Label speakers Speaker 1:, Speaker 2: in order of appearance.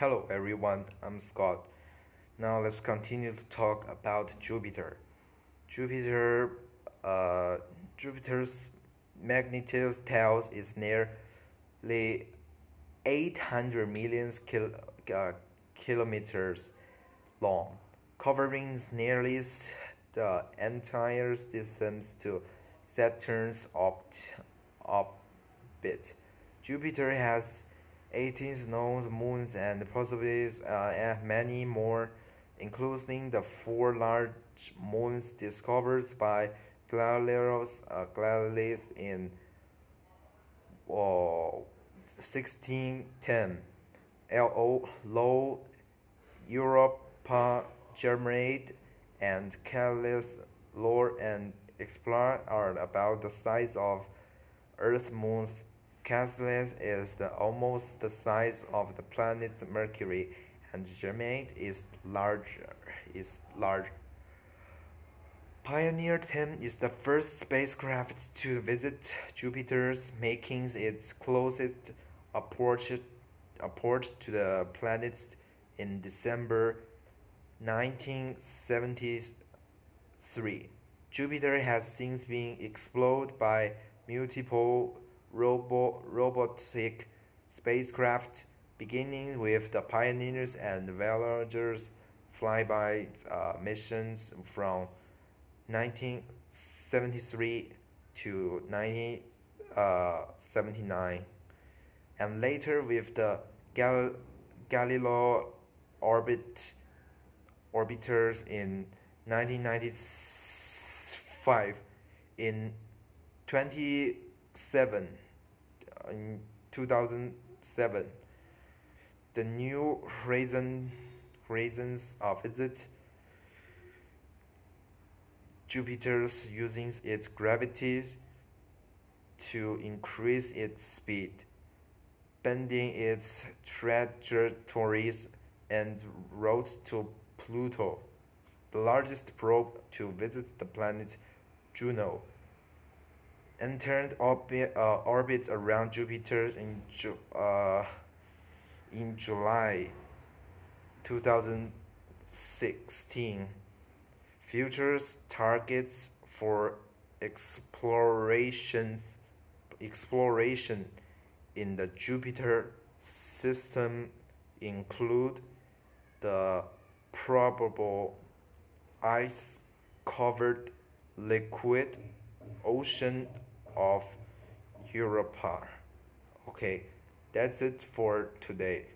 Speaker 1: Hello everyone, I'm Scott. Now let's continue to talk about Jupiter. Jupiter, uh, Jupiter's magnetic tail is nearly 800 million kil uh, kilometers long, covering nearly the entire distance to Saturn's orbit. Jupiter has 18 known moons and possibly uh, many more, including the four large moons discovered by Galileo uh, Galilei in uh, 1610. L.O. Low, Europa, Ganymede, and Callis Lore and Explorer are about the size of Earth moons Cassius is the, almost the size of the planet Mercury, and Ganymede is larger. Is large. Pioneer 10 is the first spacecraft to visit Jupiter, making its closest approach, approach to the planet in December 1973. Jupiter has since been explored by multiple robo robotic spacecraft, beginning with the Pioneers and Voyagers flyby uh, missions from 1973 to 1979, uh, and later with the Gal Galileo orbit orbiters in 1995. In 20 seven in 2007 the new reason reasons of visit Jupiter's using its gravity to increase its speed, bending its trajectories and route to Pluto, the largest probe to visit the planet Juno entered orbit, uh, orbit around Jupiter in, Ju uh, in July 2016. Futures targets for exploration exploration in the Jupiter system include the probable ice covered liquid ocean of Europa. Okay, that's it for today.